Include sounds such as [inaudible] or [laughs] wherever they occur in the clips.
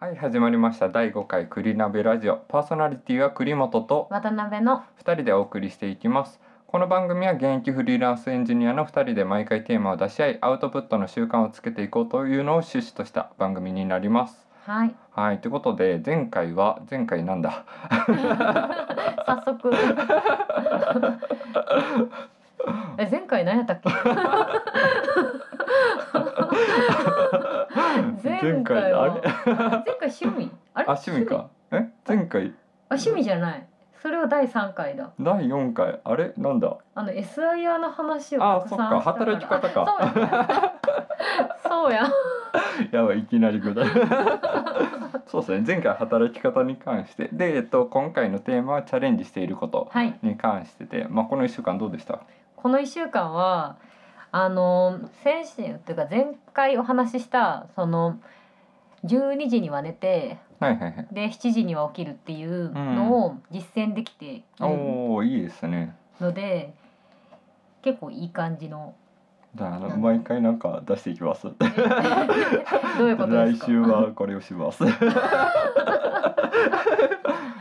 はい始まりました。第5回栗鍋ラジオ。パーソナリティは栗本と。渡辺の。2人でお送りしていきます。この番組は現役フリーランスエンジニアの2人で毎回テーマを出し合いアウトプットの習慣をつけていこうというのを趣旨とした番組になります。はい。はいということで前回は前回なんだ？早速。[laughs] え前回何やったっけ？[laughs] [laughs] 前回は。あれ前回趣味。あれ？あ趣味か。え？前回？あ趣味じゃない。それは第3回だ。第4回。あれ？なんだ？あの SIR の話をあそっか。働き方か。あ [laughs] そうやややばいいきなり具体そうですね。前回働き方に関して。で、えっと、今回のテーマはチャレンジしていることはい。に関してで、まあ、この1週間どうでした？この1週間はあの先週っていうか前回お話ししたその12時には寝てはいはいはい。で7時には起きるっていうのを実践できているおおいいですね。ので結構いい感じの。じゃああのなん毎回なんか出していきます。どういうこと来週はこれをします。[laughs] い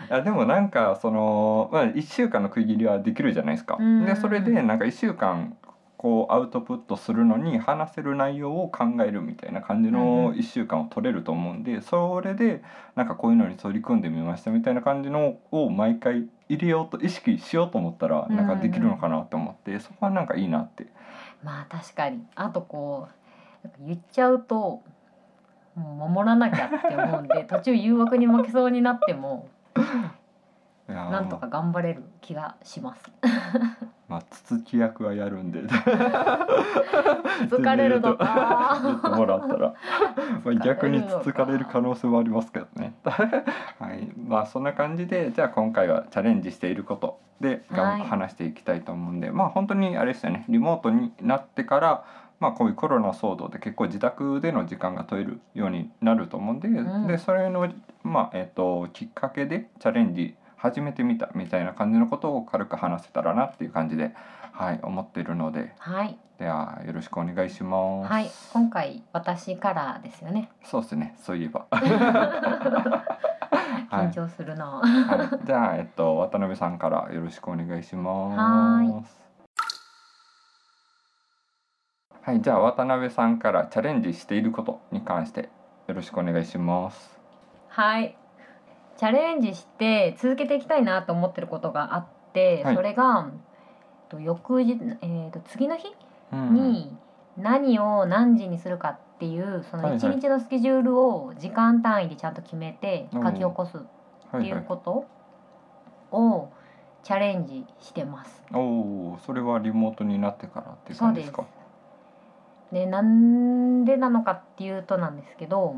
やでもなんかその、まあ、1週間の区切りはできるじゃないですか。うん。でそれでなんか1週間こうアウトプットするのに話せる内容を考えるみたいな感じの1週間を取れると思うんでそれでなんかこういうのに取り組んでみましたみたいな感じのを毎回入れようと意識しようと思ったらなんかできるのかなと思ってそこはなんかいいなって。まあ確かに。あとこう言っちゃうともう守らなきゃって思うんで [laughs] 途中誘惑に負けそうになってもなんとか頑張れる気がします。まあつつき役はやるんで。疲れるのか。言 [laughs] ってもらったら。まあ逆につつかれる疲れるのか可能性もありますけどね。[laughs] はい。まあそんな感じでじゃあ今回はチャレンジしていることではい。話していきたいと思うんで。まあ本当にあれですよね。リモートになってからまあこういうコロナ騒動で結構自宅での時間が取れるようになると思うんで,、うん。でそれのまあえっ、ときっかけでチャレンジ始めてみたみたいな感じのことを軽く話せたらなっていう感じではい思っているのではいではよろしくお願いします。はい今回私からですよね。そうですね。そういえば。[laughs] 緊張するな。はい、じゃあえっと渡辺さんからよろしくお願いします。ははい、じゃあ渡辺さんからチャレンジしていることに関してよろしくお願いします。はい。チャレンジして続けていきたいなと思ってることがあって、はい。それがと翌日えー、と次の日うん。に何を何時にするかっていうそのはいはい。一日のスケジュールを時間単位でちゃんと決めてうん書き起こすっはていうことをチャレンジしてます。おお、それはリモートになってからっていう感じですか？でなんでなのかっていうとなんですけど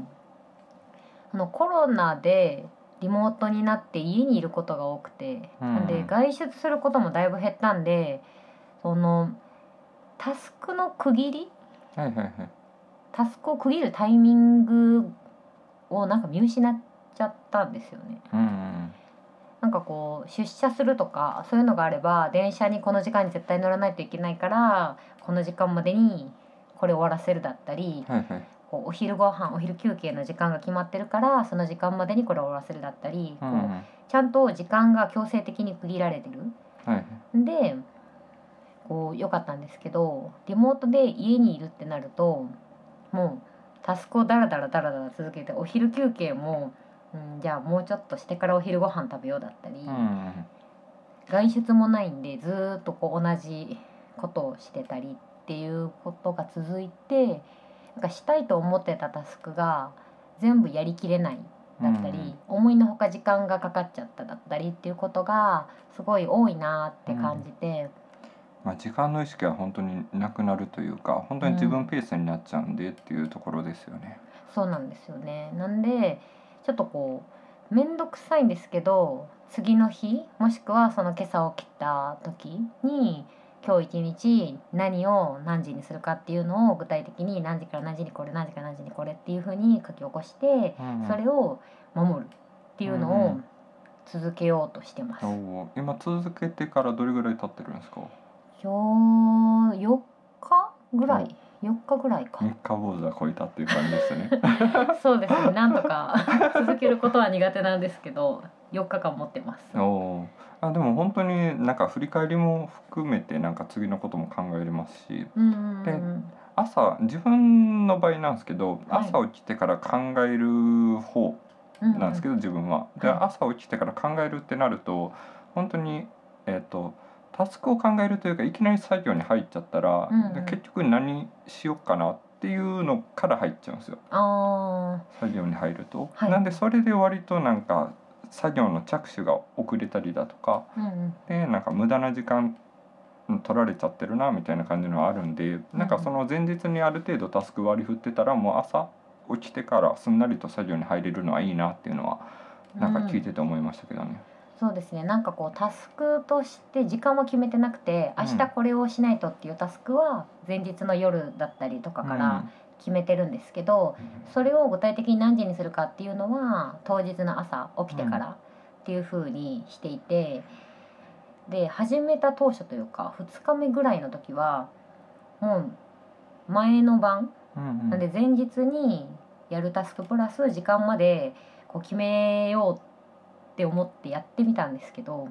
あのコロナでリモートになって家にいることが多くて、うんで外出することもだいぶ減ったんでそのタスクの区切り？はいはいはい。タスクを区切るタイミングをなんか見失っちゃったんですよね。うんうんなんかこう出社するとかそういうのがあれば電車にこの時間に絶対乗らないといけないからこの時間までにこれ終わらせるだったりはいはい。こうお昼ご飯お昼休憩の時間が決まってるからその時間までにこれを終わらせるだったり、こううん。うん。ちゃんと時間が強制的に区切られてる。はい。でこう良かったんですけどリモートで家にいるってなるともうタスクをダラダラダラダラ続けてお昼休憩も、うん、じゃあもうちょっとしてからお昼ご飯食べようだったり、うんうん。外出もないんでずーっとこう同じことをしてたりっていうことが続いてなんかしたいと思ってたタスクが全部やりきれないだったり、思いのほか時間がかかっちゃっただったりっていうことがすごい多いなって感じて、まあ時間の意識は本当になくなるというか、本当に自分ペースになっちゃうんでっていうところですよね。そうなんですよね。なんでちょっとこう面倒くさいんですけど次の日もしくはその今朝起きた時に今日一日何を何時にするかっていうのを具体的に何時から何時にこれ何時から何時にこれっていうふうに書き起こしてうんうん。それを守るっていうのをうん続けようとしてます。おー今続けてからどれぐらい経ってるんですか？今日4日ぐらい？4日ぐらいか。三日坊主は超えたっていう感じですね。[laughs] そうですね。なんとか [laughs] けることは苦手なんですけど4日間持ってます。おー。あでも本当になんか振り返りも含めてなんか次のことも考えれますし。うんうんうん朝自分の場合なんですけどはい。朝起きてから考える方なんですけど自分は。ではい。朝起きてから考えるってなると本当にえっ、とタスクを考えるというかいきなり作業に入っちゃったら、うんうん。で結局何しようかなっていうのから入っちゃうんですよ。あ作業に入ると。はい。なんでそれで割となんか作業の着手が遅れたりだとかーうんうん。でなんか無駄な時間うん取られちゃってるなみたいな感じのがあるんでなんかその前日にある程度タスク割り振ってたらもう朝起きてからすんなりと作業に入れるのはいいなっていうのはなんか聞いてて思いましたけどね。そうですね。なんかこうタスクとして時間は決めてなくてうん。明日これをしないとっていうタスクは前日の夜だったりとかから決めてるんですけど、それを具体的に何時にするかっていうのは当日の朝起きてからっていう風にしていて、で始めた当初というか2日目ぐらいの時はもう前の晩なんで前日にやるタスクプラス時間までこう決めようって思ってやってみたんですけど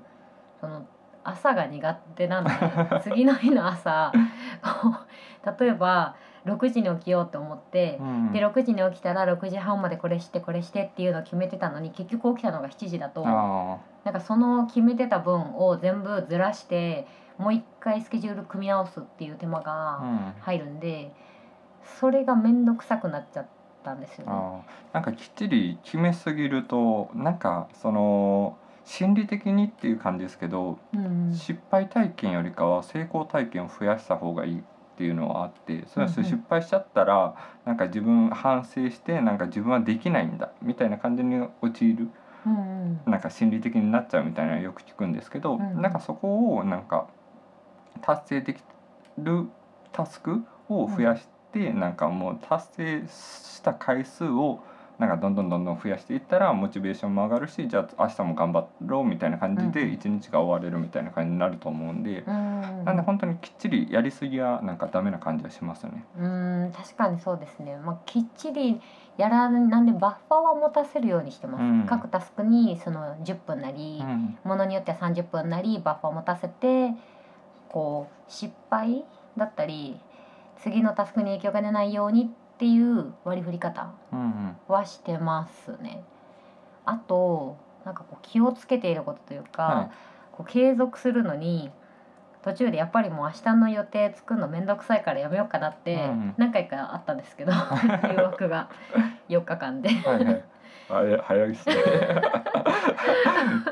その朝が苦手なので [laughs] 次の日の朝例えば6時に起きようと思ってう、ん。で6時に起きたら6時半までこれしてこれしてっていうのを決めてたのに結局起きたのが7時だとあなんかその決めてた分を全部ずらしてもう一回スケジュール組み直すっていう手間がん、入るんでそれが面倒くさくなっちゃったんですよね。なんかきっちり決めすぎるとなんかその心理的にっていう感じですけどうん。失敗体験よりかは成功体験を増やした方がいいっていうのはあってそれは失敗しちゃったらなんか自分反省してなんか自分はできないんだみたいな感じに陥るうんうん。なんか心理的になっちゃうみたいなのよく聞くんですけど、うんうん。なんかそこをなんか達成できるタスクを増やして、なんかもう達成した回数をなんかどんどんどんどん増やしていったらモチベーションも上がるしじゃあ明日も頑張ろうみたいな感じうん。で一日が終われるみたいな感じになると思うんで、うん。なんで本当にきっちりやりすぎはなんかダメな感じはしますよね。うん確かにそうですね、まあ、きっちりやらなんでバッファーは持たせるようにしてます、うん。各タスクにその10分なり、うん。ものによっては30分なりバッファーを持たせてこう失敗だったり次のタスクに影響が出ないようにっていう割り振り方はしてますね。あとなんかこう気をつけていることというか、はいこう継続するのに途中でやっぱりもう明日の予定作るの面倒くさいからやめようかなってうん何回かあったんですけど、[laughs] 誘惑が [laughs] 4日間で。はいはい。あれ早いですね。[laughs]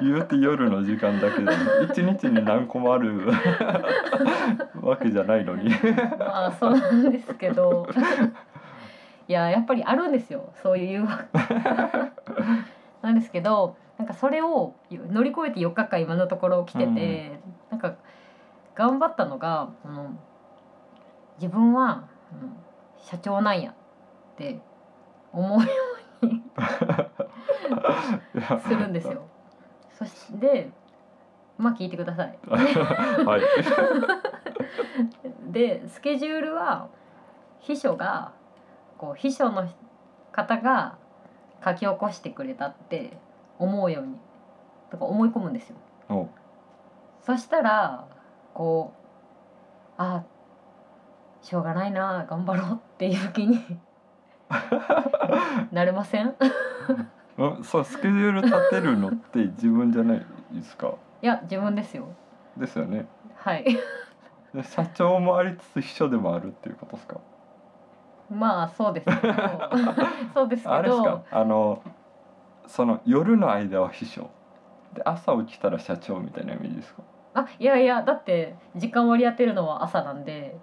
言うて夜の時間だけで一日に何個もあるわけじゃないのに。まあそうなんですけどいややっぱりあるんですよそういう誘惑 [laughs] なんですけどなんかそれを乗り越えて4日間今のところ来てて、なんか頑張ったのがあの自分は、うん社長なんやって思うように [laughs] するんですよ。そしてまあ聞いてください。[laughs] はい。でスケジュールは秘書がこう秘書の方が書き起こしてくれたって思うようにとか思い込むんですよ。おそしたらこうあしょうがないな頑張ろうっていう気に [laughs] なれません？うんそうスケジュール立てるのって自分じゃないですか。いや自分ですよですよね。はいで社長もありつつ秘書でもあるっていうことですか？まあそうですけど。[laughs] そうですけあれですか？ど。あのその夜の間は秘書。で朝起きたら社長みたいなイメージですか？あいやいやだって時間割り当てるのは朝なんで。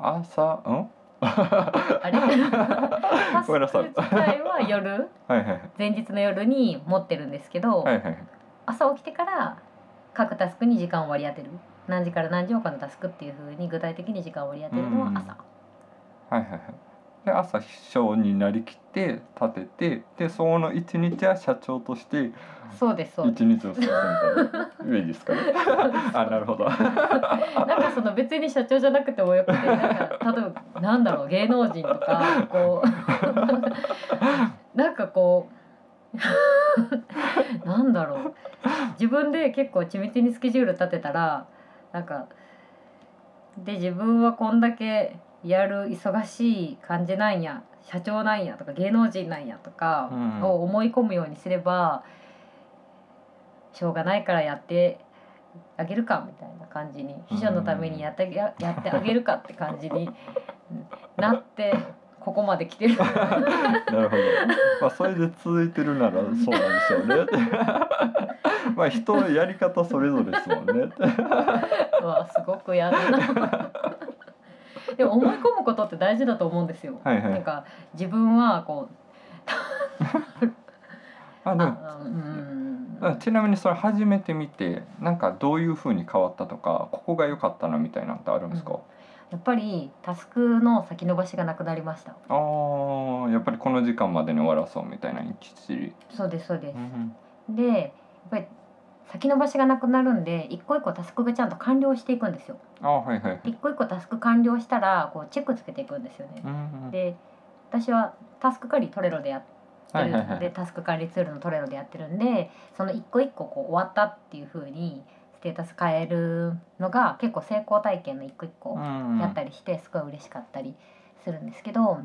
朝？うん？あれ？タスクごめんなさい。自体は夜はいはい。前日の夜に持ってるんですけど、はいはい。朝起きてから各タスクに時間を割り当てる何時から何時をこのタスクっていうふうに具体的に時間を割り当てるのは朝、はいはいはい。で朝秘書になりきって立ててでその一日は社長としてそうですそうです一日を過ごすみたいなイメージですかね。[laughs] あなるほど。[laughs] なんかその別に社長じゃなくてもよくてなんか例えばなんだろう芸能人とかこう [laughs] なんかこうなんだろう自分で結構緻密にスケジュール立てたらなんかで自分はこんだけやる忙しい感じなんや社長なんやとか芸能人なんやとかうん。を思い込むようにすれば、しょうがないからやってあげるかみたいな感じに秘書のためにやってあげややってあげるかって感じにうんなってここまで来てる。[laughs] なるほど。まあそれで続いてるならそうなんでしょうね。[laughs] まあ人のやり方それぞれですもんね。うわすごく嫌だなでも思い込むことって大事だと思うんですよ、はいはいなんか自分はこう [laughs] あでもあうんあちなみにそれ初めて見てなんかどういう風に変わったとかここが良かったなみたいなのってあるんですか、やっぱりタスクの先延ばしがなくなりました。あーやっぱりこの時間までに終わらそうみたいなきっち。り。そうですそうでうんす、でやっぱり先延ばしがなくなるんで一個一個タスクがちゃんと完了していくんですよ。あーはいはいはい。一個一個タスク完了したらこうチェックつけていくんですよね。うんうんで私はタスク管理トレロでやってるはいはいはい。でタスク管理ツールのトレロでやってるんでその一個一個こう終わったっていう風にステータス変えるのが結構成功体験の一個一個うんやったりしてすごい嬉しかったりするんですけど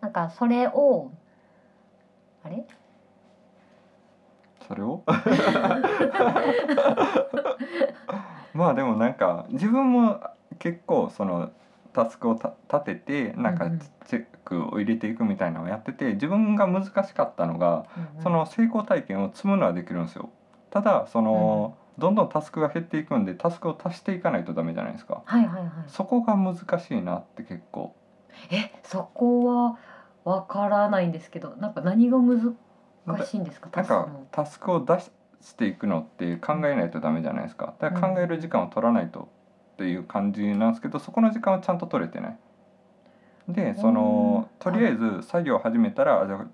なんかそれをあれ？それを？[laughs] まあでもなんか自分も結構そのタスクをた立ててなんかチェックを入れていくみたいなのをやってて自分が難しかったのがうんうん。その成功体験を積むのはできるんですよ。ただその、どんどんタスクが減っていくんでタスクを足していかないとダメじゃないですか。はいはいはい。そこが難しいなって結構。えそこはわからないんですけどなんか何が難しいんですか？なんかタスクを出していくのって考えないとダメじゃないですか。だから考える時間を取らないとっていう感じなんですけどそこの時間はちゃんと取れてない。でそのうんとりあえず作業を始めたらじゃあ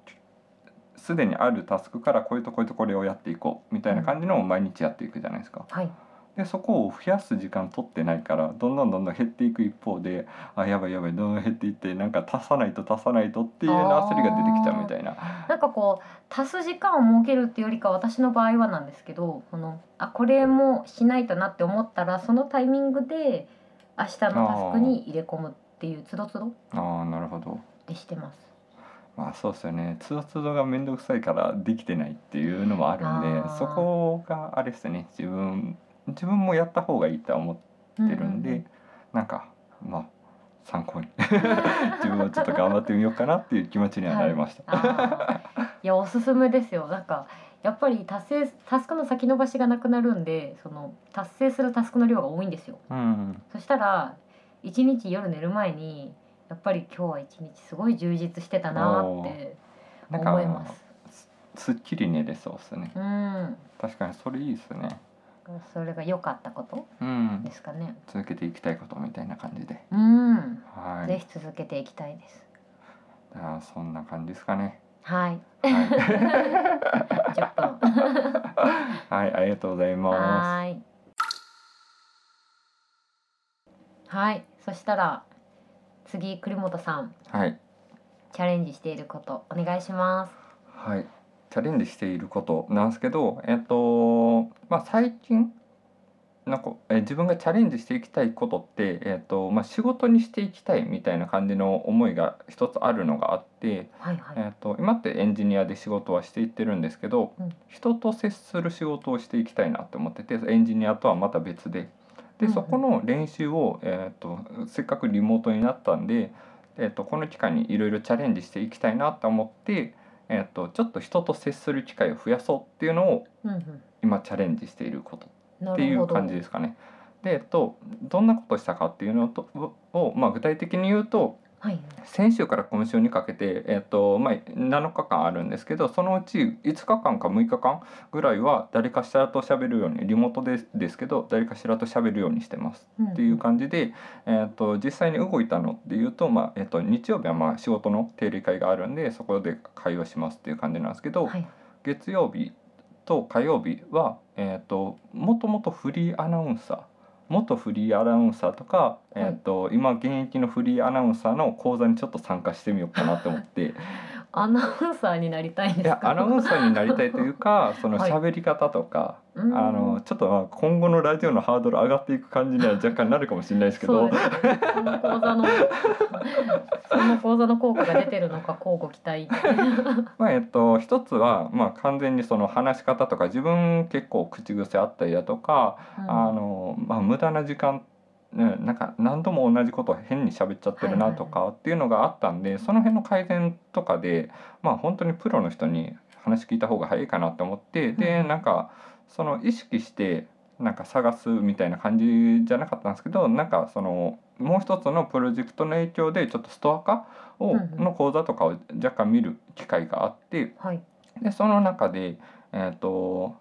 すでにあるタスクからこれとこれとこれをやっていこうみたいな感じのを毎日やっていくじゃないですか。はい。でそこを増やす時間取ってないからどんどんどんどん減っていく一方であやばいやばいどんどん減っていってなんか足さないと足さないとっていう焦りが出てきちゃうみたいな。なんかこう足す時間を設けるっていうよりか私の場合はなんですけどこのあこれもしないとなって思ったらそのタイミングで明日のタスクに入れ込むっていうつどつどああなるほど。でしてます。まあそうですよね。つどつどが面倒くさいからできてないっていうのもあるんであー。そこがあれですね。自分自分もやった方がいいとは思ってるんで、なんかまあ参考に。[laughs] 自分もちょっと頑張ってみようかなっていう気持ちにはなりました。あー。いやおすすめですよ。なんかやっぱり達成タスクの先延ばしがなくなるんでその達成するタスクの量が多いんですよ。うん、そしたら一日夜寝る前にやっぱり今日は一日すごい充実してたなって思いまかすすっきり寝れそうですね。うん確かにそれいいですね。それが良かったことうんで、すかね続けていきたいことみたいな感じで。うん、はい。ぜひ続けていきたいですじゃあそんな感じですかね。はいはい。[laughs] 10分はい、ありがとうございまはーいはいそしたら次栗本さんす。はい。チャレンジしていることお願いしますはい。チャレンジしていることなんですけど、えっと、まあ、最近。なんか、え、自分がチャレンジしていきたいことって、えっと、まあ、仕事にしていきたいみたいな感じの思いが一つあるのがあって。はいはい、えっと、今ってエンジニアで仕事はしていってるんですけど、うん人と接する仕事をしていきたいなって思っててエンジニアとはまた別でで、そこの練習を、えー、とせっかくリモートになったんで、えー、とこの期間にいろいろチャレンジしていきたいなと思って、えー、とちょっと人と接する機会を増やそうっていうのを今チャレンジしていることなっていう感じですかね。で、えっと、どんなことをしたかっていうのとを、まあ、具体的に言うとはい。先週から今週にかけて、えっとまあ、7日間あるんですけどそのうち5日間か6日間ぐらいは誰かしらと喋るようにリモートでですけど誰かしらと喋るようにしてます。うんっていう感じで、えっと実際に動いたのっていうと、まあえっと日曜日はまあ仕事の定例会があるんでそこで会話しますっていう感じなんですけど、はい。月曜日と火曜日は、えー、ともともとフリーアナウンサー元フリーアナウンサーとか、えー、と今現役のフリーアナウンサーの講座にちょっと参加してみようかなと思ってアナウンサーになりたいんですか？いやアナウンサーになりたいというか [laughs] そのはい。喋り方とか、うん。あのちょっとまあ今後のラジオのハードル上がっていく感じには若干なるかもしれないですけど。その講座のその講座の効果が出てるのか交互期待。[laughs] まあえっと一つは、まあ、完全にその話し方とか自分結構口癖あったりだとか、あのまあ、無駄な時間ねなんか何度も同じことを変に喋っちゃってるなとかっていうのがあったんで、その辺の改善とかでまあ本当にプロの人に話聞いた方が早いかなと思ってでうん。なんかその意識してなんか探すみたいな感じじゃなかったんですけどなんかそのもう一つのプロジェクトの影響でちょっとストア化をの講座とかを若干見る機会があってはい。でその中でえっ、と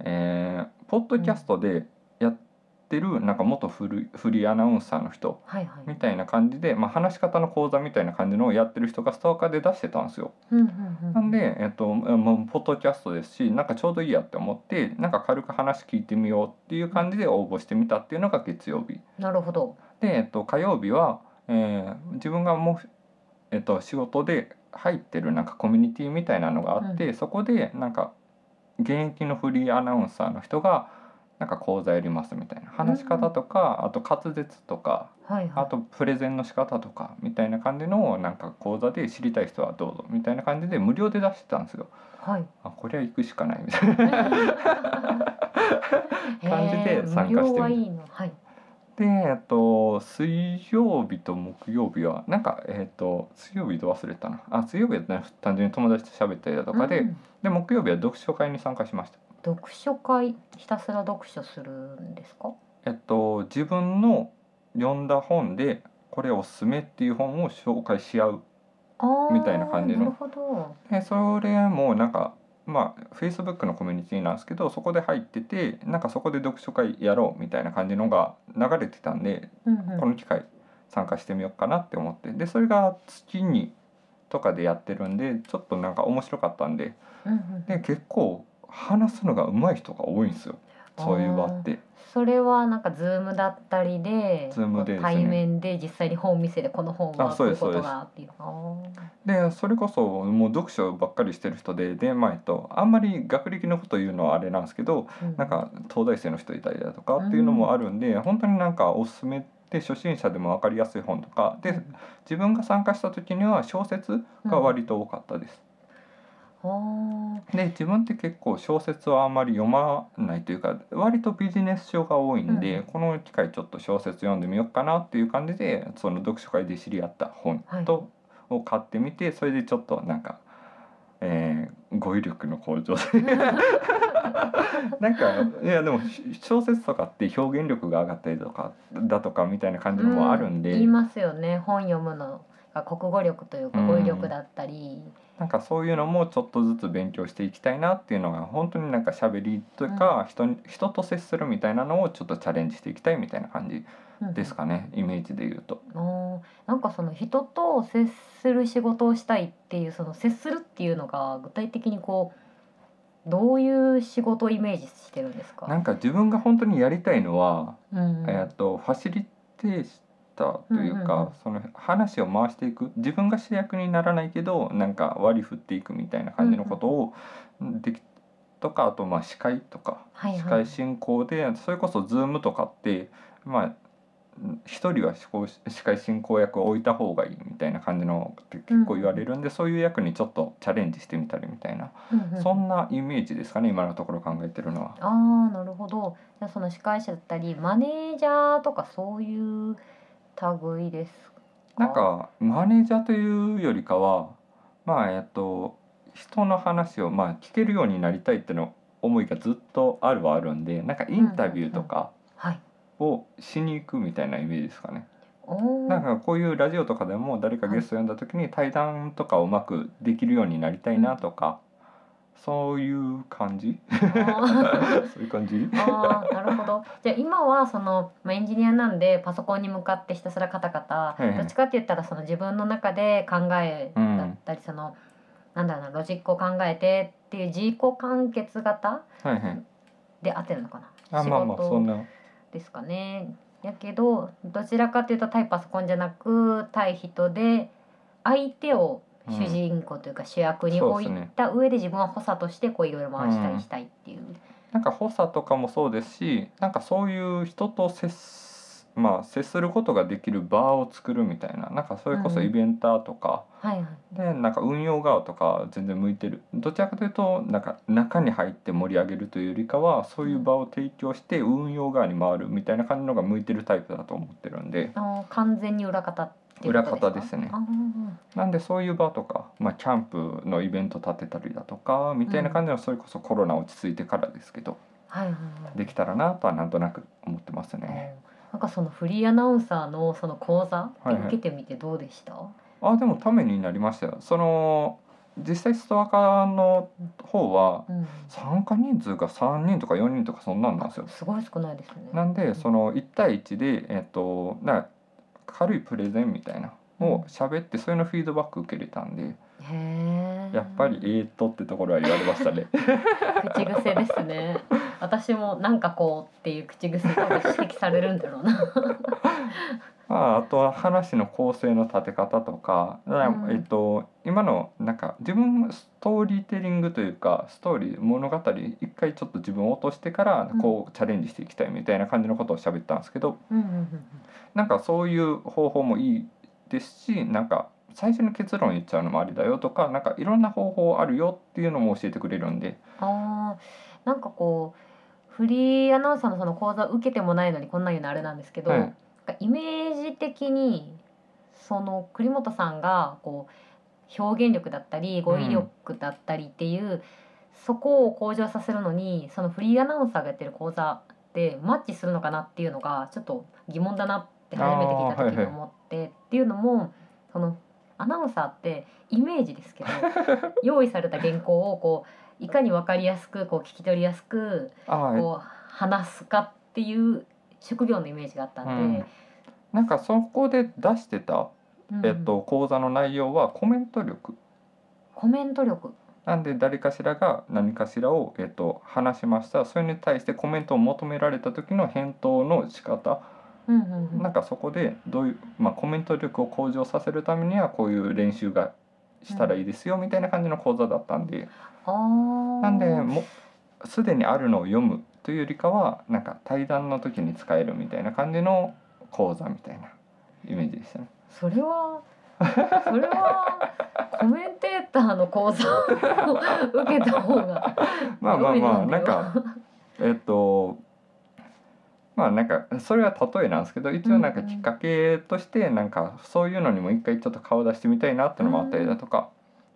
えーポッドキャストでやってるなんか元フリフリーアナウンサーの人はいはいみたいな感じで、まあ、話し方の講座みたいな感じのをやってる人がストアカで出してたんですよ。うんうんうんなんで、えっと、もうポッドキャストですしなんかちょうどいいやって思ってなんか軽く話聞いてみようっていう感じで応募してみたっていうのが月曜日。なるほどで、えっと、火曜日は、えー自分がもう、えっと、仕事で入ってるなんかコミュニティみたいなのがあって、そこでなんか現役のフリーアナウンサーの人がなんか講座やりますみたいな。話し方とか、あと滑舌とかはいはい。あとプレゼンの仕方とかみたいな感じのをなんか講座で知りたい人はどうぞみたいな感じで無料で出してたんですよ。はい。あこれは行くしかないみたいな。[laughs] 感じで参加してみるへー無料はいいのはい。でえっと水曜日と木曜日はなんかえっと水曜日ど忘れたな。あ水曜日は、ね、単純に友達と喋ったりだとかで,、うん。で木曜日は読書会に参加しました。読書会ひたすら読書するんですか？えっと自分の読んだ本でこれおすすめっていう本を紹介し合うみたいな感じの。なるほど。でそれもなんかまあ Facebook のコミュニティなんですけどそこで入っててなんかそこで読書会やろうみたいな感じのが流れてたんで、うんうん。この機会参加してみようかなって思って。でそれが月にとかでやってるんでちょっとなんか面白かったんで。うんうん。で結構話すのが上手い人が多いんですよ。そういう場って。それはなんかズームだったりで Zoom でね。対面で実際に本見せでこの本はあそうですこういうことがっていうあでそれこそもう読書ばっかりしてる人ででまあえっとあんまり学歴のこと言うのはあれなんですけどーなんか東大生の人いたりだとかっていうのもあるんで、本当になんかおすすめで初心者でも分かりやすい本とかで自分が参加した時には小説が割と多かったです。あで自分って結構小説はあんまり読まないというか割とビジネス書が多いんで、うん。この機会ちょっと小説読んでみようかなっていう感じでその読書会で知り合った本と、を買ってみてそれでちょっとなんか、えー語彙力の向上で。[laughs] なんかいやでも小説とかって表現力が上がったりとかだとかみたいな感じのもあるんで、言いますよね本読むの。が国語力というかうん語彙力だったり、なんかそういうのもちょっとずつ勉強していきたいなっていうのが本当になんか喋りというか、人に人と接するみたいなのをちょっとチャレンジしていきたいみたいな感じうん。ですかね、イメージで言うと。なんかその人と接する仕事をしたいっていうその接するっていうのが具体的にこうどういう仕事をイメージしてるんですか？なんか自分が本当にやりたいのは、うんうん。えー、とファシリテーターというか、うんうんうん。その話を回していく。自分が主役にならないけどなんか割り振っていくみたいな感じのことをできとかあとまあ司会とか、はいはい。司会進行でそれこそ Zoom とかってまあ一人は司会司会進行役を置いた方がいいみたいな感じのって結構言われるんで、そういう役にちょっとチャレンジしてみたりみたいな、うんうんそんなイメージですかね今のところ考えてるのは。ああなるほど。その司会者だったりマネージャーとかそういう類ですかなんかマネージャーというよりかはまあえっと人の話をまあ聞けるようになりたいっての思いがずっとあるはあるんでなんかインタビューとかをしに行くみたいなイメージですかね。なんかこういうラジオとかでも誰かゲスト呼んだ時に対談とかをうまくできるようになりたいなとか、そういう感じ？そういう感じ？あーなるほど。じゃあ今はその、まあ、エンジニアなんでパソコンに向かってひたすらカタカタ、いはい。どっちかって言ったらその自分の中で考えだったり、そのなんだろうなロジックを考えてっていう自己完結型はいはい。で合ってるのかな？あまあまあそんな。ですかね。やけどどちらかというと対パソコンじゃなく対人で相手をうん主人公というか主役に置いた上で自分は補佐としてこういろいろ回したりしたいっていう。なんか補佐とかもそうですしなんかそういう人と接すまあ接することができる場を作るみたいななんかそれこそうんイベンターとか、はいはい。でなんか運用側とか全然向いてるどちらかというとなんか中に入って盛り上げるというよりかはそういう場を提供して運用側に回るみたいな感じのが向いてるタイプだと思ってるんで完全に裏方って。裏方ですねなんでそういう場とか、まあ、キャンプのイベント立てたりだとかみたいな感じのそれこそコロナ落ち着いてからですけどはいはいはい。できたらなとはなんとなく思ってますね。なんかそのフリーアナウンサーのその講座はいはい受けてみてどうでした？あでもためになりましたよその実際ストアカの方はうん。参加人数が3人とか4人とかそんなんなんですよすごい少ないですね。なんでその1対1でえっとな軽いプレゼンみたいなを喋ってそういうのフィードバック受けれたんで。やっぱり「えーっと」ってところは言われましたね。[laughs] 口癖ですね。私もなんかこうっていう口癖多分指摘されるんだろうな。まあ、あとは話の構成の立て方とか、うん。えっと、今のなんか自分ストーリーテリングというかストーリー物語一回ちょっと自分を落としてからこうチャレンジしていきたいみたいな感じのことを喋ったんですけどうんなんかそういう方法もいいですしなんか最初に結論言っちゃうのもありだよとかなんかいろんな方法あるよっていうのも教えてくれるんで。ああ、なんかこうフリーアナウンサーのその講座受けてもないのにこんなん言うのあれなんですけど、はいイメージ的にその栗本さんがこう表現力だったり語彙力だったりっていう、そこを向上させるのにそのフリーアナウンサーがやってる講座ってマッチするのかなっていうのがちょっと疑問だなって初めて聞いた時に思って、っていうのもそのアナウンサーってイメージですけど [laughs] 用意された原稿をこういかに分かりやすくこう聞き取りやすくこう話すかっていう職業のイメージがあったんで、なんかそこで出してた、うん。えっと、講座の内容はコメント力。コメント力。なんで誰かしらが何かしらを、えっと、話しました。それに対してコメントを求められた時の返答の仕方。うんうんうん。なんかそこでどういう、まあ、コメント力を向上させるためにはこういう練習がしたらいいですよみたいな感じの講座だったんで。あー。なんでもうすでにあるのを読むというよりかはなんか対談の時に使えるみたいな感じの講座みたいなイメージでしたね。それはそれはコメンテーターの講座を受けた方が [laughs] まあまあまあなんかえっとまあなんかそれは例えなんですけど一応なんかきっかけとしてなんかそういうのにも一回ちょっと顔出してみたいなってのもあったりだとか、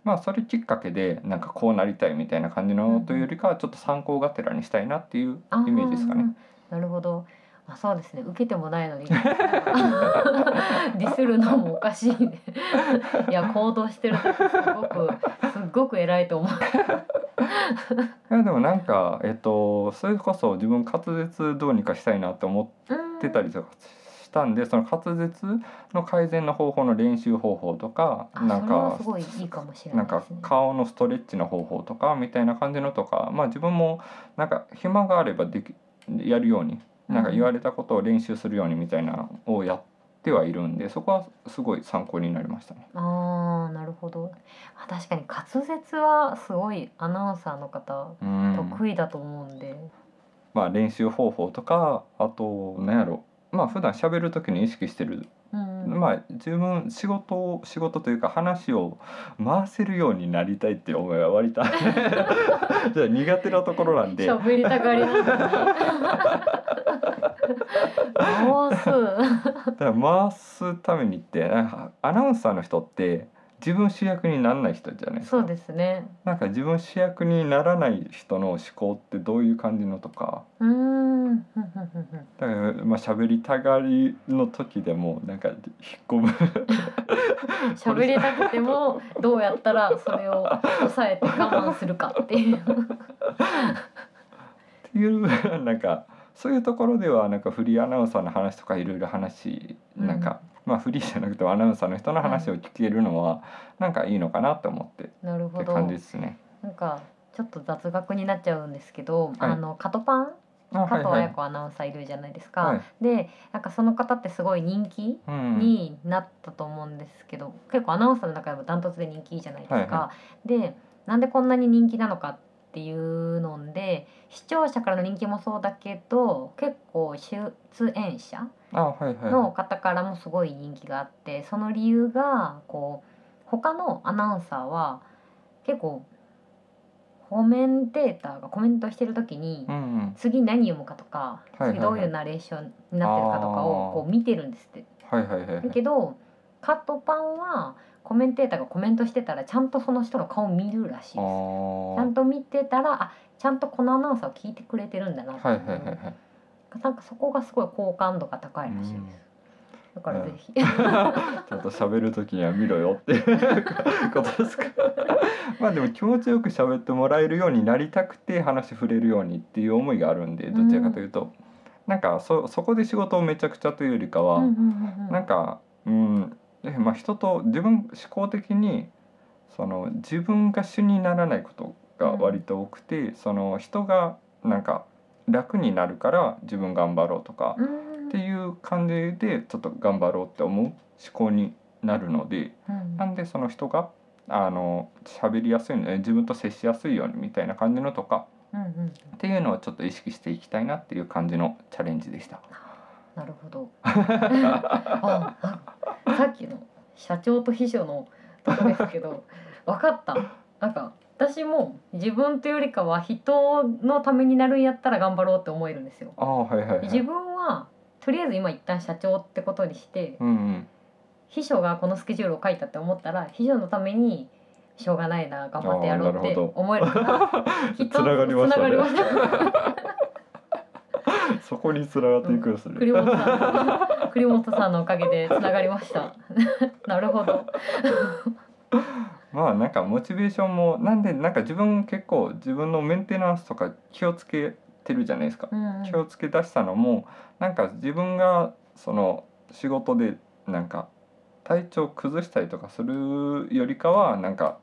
まあそれきっかけでなんかこうなりたいみたいな感じのというよりかはちょっと参考がてらにしたいなっていうイメージですかね。なるほど。あそうですね。受けてもないのに。ディスるのもおかしいね。いや行動してる時すごくすっごく偉いと思う。いやでもなんかえっとそれこそ自分滑舌どうにかしたいなって思ってたりとかしたんでその滑舌の改善の方法の練習方法とかあなんかすごいいいかもしれない顔のストレッチの方法とかみたいな感じのとかまあ自分もなんか暇があればできやるようになんか言われたことを練習するようにみたいなのをやってはいるんでそこはすごい参考になりましたね。あーなるほど。あ確かに滑舌はすごいアナウンサーの方うん。得意だと思うんで、まあ練習方法とかあと何やろまあ普段喋る時に意識してる。うんまあ自分仕事を仕事というか話を回せるようになりたいっていう思いは割と [laughs] じゃあ苦手なところなんで。喋りたがり [laughs] 回す。回すためにってアナウンサーの人って自分主役にならない人じゃないですか。そうですね。なんか自分主役にならない人の思考ってどういう感じのとか。うーん。だからまあ喋りたがりの時でもなんか引っ込む。[laughs] 喋りたくてもどうやったらそれを抑えて我慢するかっていう。っていうなんかそういうところではなんかフリーアナウンサーの話とかいろいろ話なんか、まあフリーじゃなくてもアナウンサーの人の話を聞けるのはなんかいいのかなと思ってっなるほど。て感じですね。なんかちょっと雑学になっちゃうんですけど、はい。あのカトパン？あ加藤綾子アナウンサーいるじゃないですか。はい。でなんかその方ってすごい人気うんになったと思うんですけど、結構アナウンサーの中でもダントツで人気じゃないですか。はいはでなんでこんなに人気なのかっていうので視聴者からの人気もそうだけど結構出演者の方からもすごい人気があってその理由がこう他のアナウンサーは結構コメンテーターがコメントしてる時に次何読むかとか次どういうナレーションになってるかとかをこう見てるんですって。だけどカットパンはコメンテーターがコメントしてたらちゃんとその人の顔見るらしいです。ちゃんあと見てたらあちゃんとこのアナウンサーを聞いてくれてるんだなってなんかそこがすごい好感度が高いらしいです。だからぜひ。[laughs] ちゃんと喋る時には見ろよって [laughs] ことですか？[laughs] まあでも気持ちよく喋ってもらえるようになりたくて話触れるようにっていう思いがあるんでどちらかというと、なんかそそこで仕事をめちゃくちゃというよりかは、うん。うん。うん。うん。なんかうんでまあ人と自分思考的にその自分が主にならないことが割と多くて、その人がなんか楽になるから自分頑張ろうとか、うんっていう感じでちょっと頑張ろうって思う思考になるのでうんなんでその人があの喋りやすいの自分と接しやすいようにみたいな感じのとかっていうのをちょっと意識していきたいなっていう感じのチャレンジでした。なるほど。[laughs] さっきの社長と秘書のとこですけど分かった。なんか私も自分というよりかは人のためになるんやったら頑張ろうって思えるんですよ。ああはいはいはい。自分はとりあえず今一旦社長ってことにしてうんうん秘書がこのスケジュールを書いたって思ったら秘書のためにしょうがないな頑張ってやろうって思えるからきっとつながりました。ね [laughs] そこに繋がっていくんですね。栗本さん。の栗本さんのおかげでつながりました。[laughs] なるほどまあなんかモチベーションもなんでなんか自分結構自分のメンテナンスとか気をつけてるじゃないですか。うんうん。気をつけ出したのもなんか自分がその仕事でなんか体調崩したりとかするよりかはなんか、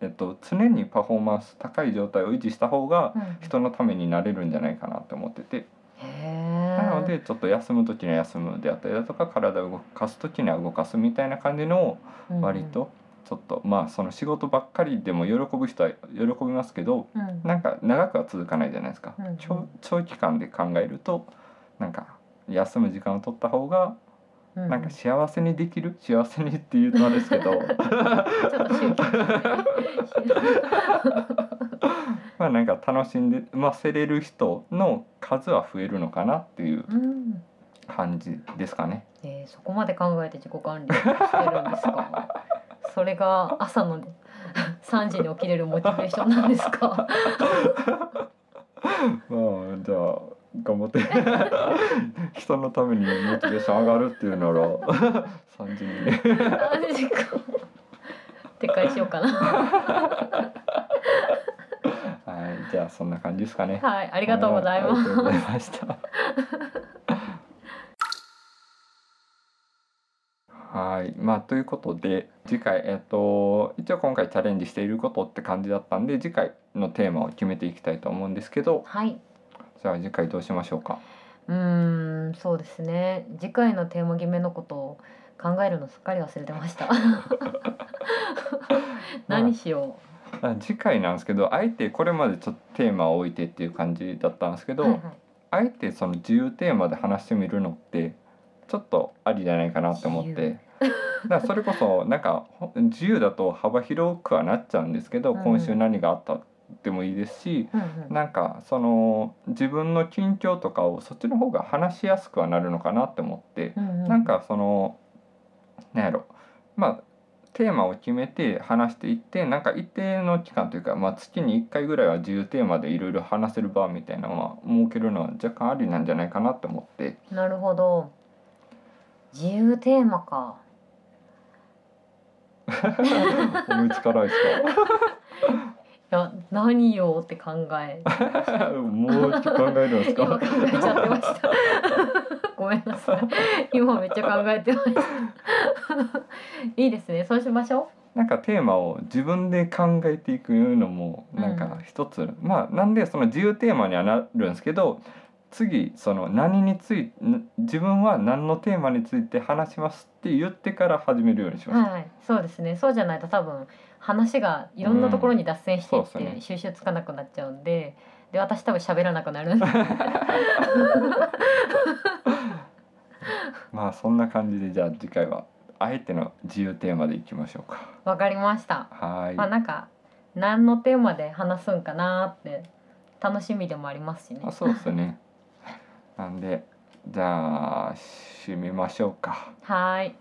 えっと、常にパフォーマンス高い状態を維持した方がうん。人のためになれるんじゃないかなって思ってて。へなのーでちょっと休む時には休むであったりだとか体を動かす時には動かすみたいな感じのを割とちょっとまあその仕事ばっかりでも喜ぶ人は喜びますけどうん。うんなんか長くは続かないじゃないですか、うんうん。長長期間で考えるとなんか休む時間を取った方がうん。なんか幸せにできる幸せにっていうとあれですけど。[laughs] [laughs] まあなんか楽しんでませれる人の数は増えるのかなっていううん。感じですかね。えー、そこまで考えて自己管理してるんですかそれが朝の3時に起きれるモチベーションなんですか？[laughs] まあじゃあ頑張って。[laughs] 人のためにモチベーション上がるっていうなら [laughs] 3時に。ねマジか。撤回しようかな。はいじゃあそんな感じですかね。はいありがとうございます。はありがとうございました。はい、まあということで次回えっと一応今回チャレンジしていることって感じだったんで次回のテーマを決めていきたいと思うんですけどはい。じゃあ次回どうしましょうか？うーんそうですね。次回のテーマ決めのことを考えるのすっかり忘れてました。[laughs] 何しよあ次回なんですけどあえてこれまでちょっとテーマを置いてっていう感じだったんですけど、うはいはい。あえてその自由テーマで話してみるのってちょっとありじゃないかなって思っ自てだそれこそなんかほ自由だと幅広くはなっちゃうんですけど、うん。今週何があったでもいいですしなんかその自分の近況とかをそっちの方が話しやすくはなるのかなって思って、なんかそのなんやろ。まあテーマを決めて話していってなんか一定の期間というか、まあ、月に1回ぐらいは自由テーマでいろいろ話せる場みたいなのは設けるのは若干ありなんじゃないかなって思って。なるほど自由テーマか。思いつかないです [laughs] いや何よって考え。かもうちょっと考えるんですか？今考えちゃってました。ごめんなさい。今めっちゃ考えてました。いいですね。そうしましょなんかテーマを自分で考えていくのもなんか一つ、まあなんでその自由テーマにはなるんですけど次その何についん自分は何のテーマについて話しますって言ってから始めるようにします。はいそうですねそうじゃないと多分話がいろんなところに脱線していって収集つかなくなっちゃうんでで私多分喋らなくなる [laughs] まあそんな感じでじゃあ次回はあえての自由テーマでいきましょうか。わかりましたはい。まあなんか何のテーマで話すんかなって楽しみでもありますしねあそうですね。なんでじゃあ締めましょうか。はーい。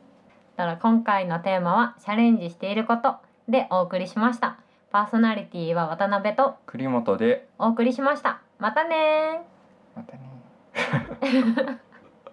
だから今回のテーマはチャレンジしていることでお送りしました。パーソナリティは渡辺と栗本で。お送りしました。またねー。またね。[laughs]